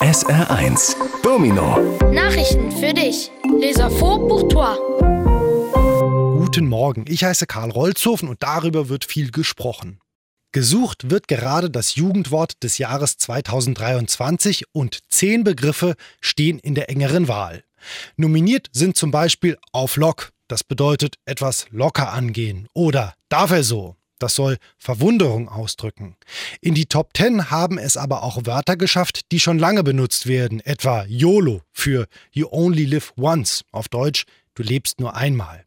SR1 Domino Nachrichten für dich. Les infos pour toi. Guten Morgen, ich heiße Karl Rolzhofen und darüber wird viel gesprochen. Gesucht wird gerade das Jugendwort des Jahres 2023 und zehn Begriffe stehen in der engeren Wahl. Nominiert sind zum Beispiel auf Lock, das bedeutet etwas locker angehen, oder darf er so, das soll Verwunderung ausdrücken. In die Top 10 haben es aber auch Wörter geschafft, die schon lange benutzt werden, etwa YOLO für You Only Live Once, auf Deutsch Du lebst nur einmal.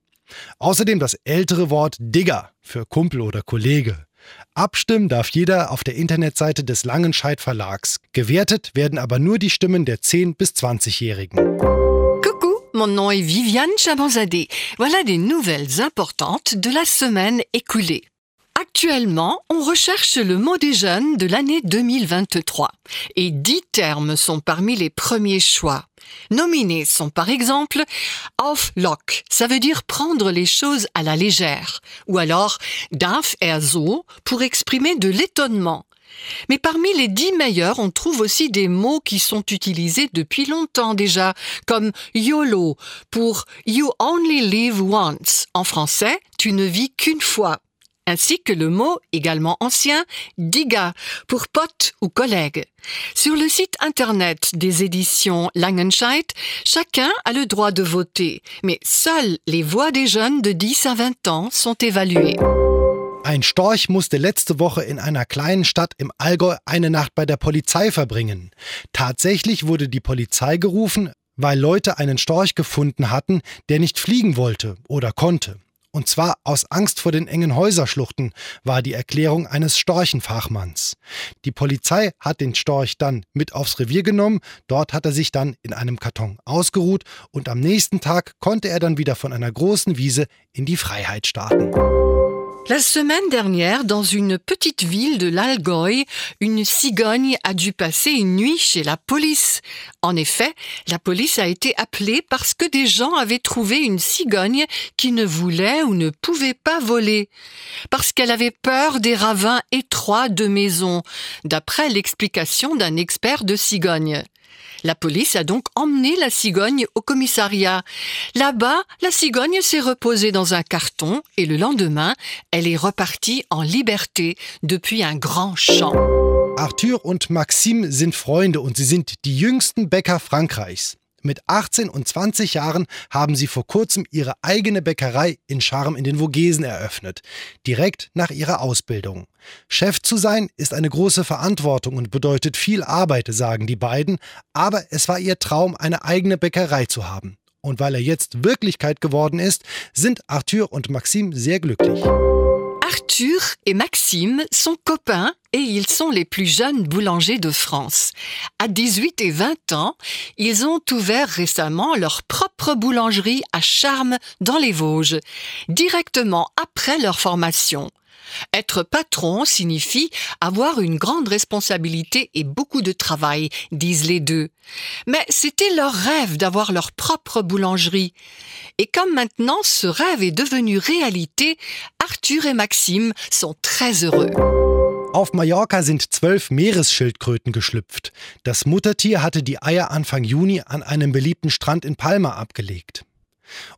Außerdem das ältere Wort Digger für Kumpel oder Kollege. Abstimmen darf jeder auf der Internetseite des Langenscheidt Verlags. Gewertet werden aber nur die Stimmen der 10- bis 20-Jährigen. Coucou, mon nom est Viviane Chabanzadeh. Voilà des nouvelles importantes de la semaine écoulée. Actuellement, on recherche le mot des jeunes de l'année 2023 et dix termes sont parmi les premiers choix. Nominés sont par exemple auf Lock, ça veut dire prendre les choses à la légère, ou alors darf er so pour exprimer de l'étonnement. Mais parmi les dix meilleurs, on trouve aussi des mots qui sont utilisés depuis longtemps déjà, comme YOLO pour You Only Live Once. En français, tu ne vis qu'une fois ainsi que le mot, également ancien, diga, pour pote ou collègue. Sur le site internet des éditions Langenscheidt, chacun a le droit de voter, mais seules les voix des jeunes de 10 à 20 ans sont évaluées. Ein Storch musste letzte Woche in einer kleinen Stadt im Allgäu eine Nacht bei der Polizei verbringen. Tatsächlich wurde die Polizei gerufen, weil Leute einen Storch gefunden hatten, der nicht fliegen wollte oder konnte. Und zwar aus Angst vor den engen Häuserschluchten, war die Erklärung eines Storchenfachmanns. Die Polizei hat den Storch dann mit aufs Revier genommen, dort hat er sich dann in einem Karton ausgeruht und am nächsten Tag konnte er dann wieder von einer großen Wiese in die Freiheit starten. La semaine dernière, dans une petite ville de l'Algoï, une cigogne a dû passer une nuit chez la police. En effet, la police a été appelée parce que des gens avaient trouvé une cigogne qui ne voulait ou ne pouvait pas voler. Parce qu'elle avait peur des ravins étroits de maisons, d'après l'explication d'un expert de cigogne. La police a donc emmené la cigogne au commissariat. Là-bas, la cigogne s'est reposée dans un carton et le lendemain, elle est repartie en liberté depuis un grand champ. Arthur und Maxime sind Freunde und sie sind die jüngsten Bäcker Frankreichs. Mit 18 und 20 Jahren haben sie vor kurzem ihre eigene Bäckerei in Charme in den Vogesen eröffnet, direkt nach ihrer Ausbildung. Chef zu sein ist eine große Verantwortung und bedeutet viel Arbeit, sagen die beiden, aber es war ihr Traum, eine eigene Bäckerei zu haben. Und weil er jetzt Wirklichkeit geworden ist, sind Arthur und Maxime sehr glücklich. Arthur et Maxime sont copains et ils sont les plus jeunes boulangers de France. À 18 et 20 ans, ils ont ouvert récemment leur propre boulangerie à Charmes dans les Vosges, directement après leur formation. Être patron signifie avoir une grande responsabilité et beaucoup de travail, disent les deux. Mais c'était leur rêve d'avoir leur propre boulangerie. Et comme maintenant ce rêve est devenu réalité, Arthur et Maxime sont très heureux. Auf Mallorca sind zwölf Meeresschildkröten geschlüpft. Das Muttertier hatte die Eier Anfang Juni an einem beliebten Strand in Palma abgelegt.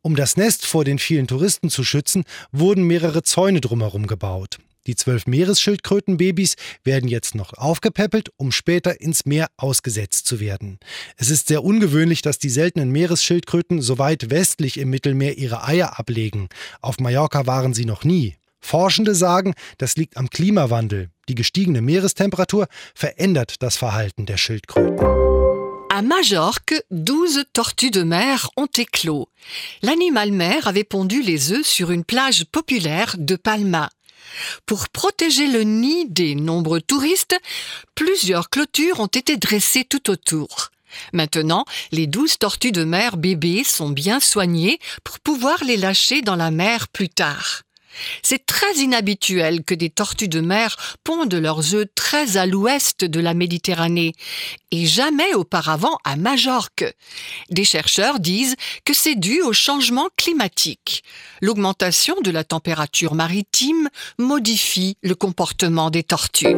Um das Nest vor den vielen Touristen zu schützen, wurden mehrere Zäune drumherum gebaut. Die zwölf Meeresschildkrötenbabys werden jetzt noch aufgepäppelt, um später ins Meer ausgesetzt zu werden. Es ist sehr ungewöhnlich, dass die seltenen Meeresschildkröten so weit westlich im Mittelmeer ihre Eier ablegen. Auf Mallorca waren sie noch nie. Forschende sagen, das liegt am Klimawandel. Die gestiegene Meerestemperatur verändert das Verhalten der Schildkröten. À Majorque, 12 tortues de mer ont éclos. L'animal mer avait pondu les œufs sur une plage populaire de Palma. Pour protéger le nid des nombreux touristes, plusieurs clôtures ont été dressées tout autour. Maintenant, les douze tortues de mer bébés sont bien soignées pour pouvoir les lâcher dans la mer plus tard. C'est très inhabituel que des tortues de mer pondent leurs œufs très à l'ouest de la Méditerranée et jamais auparavant à Majorque. Des chercheurs disent que c'est dû au changement climatique. L'augmentation de la température maritime modifie le comportement des tortues.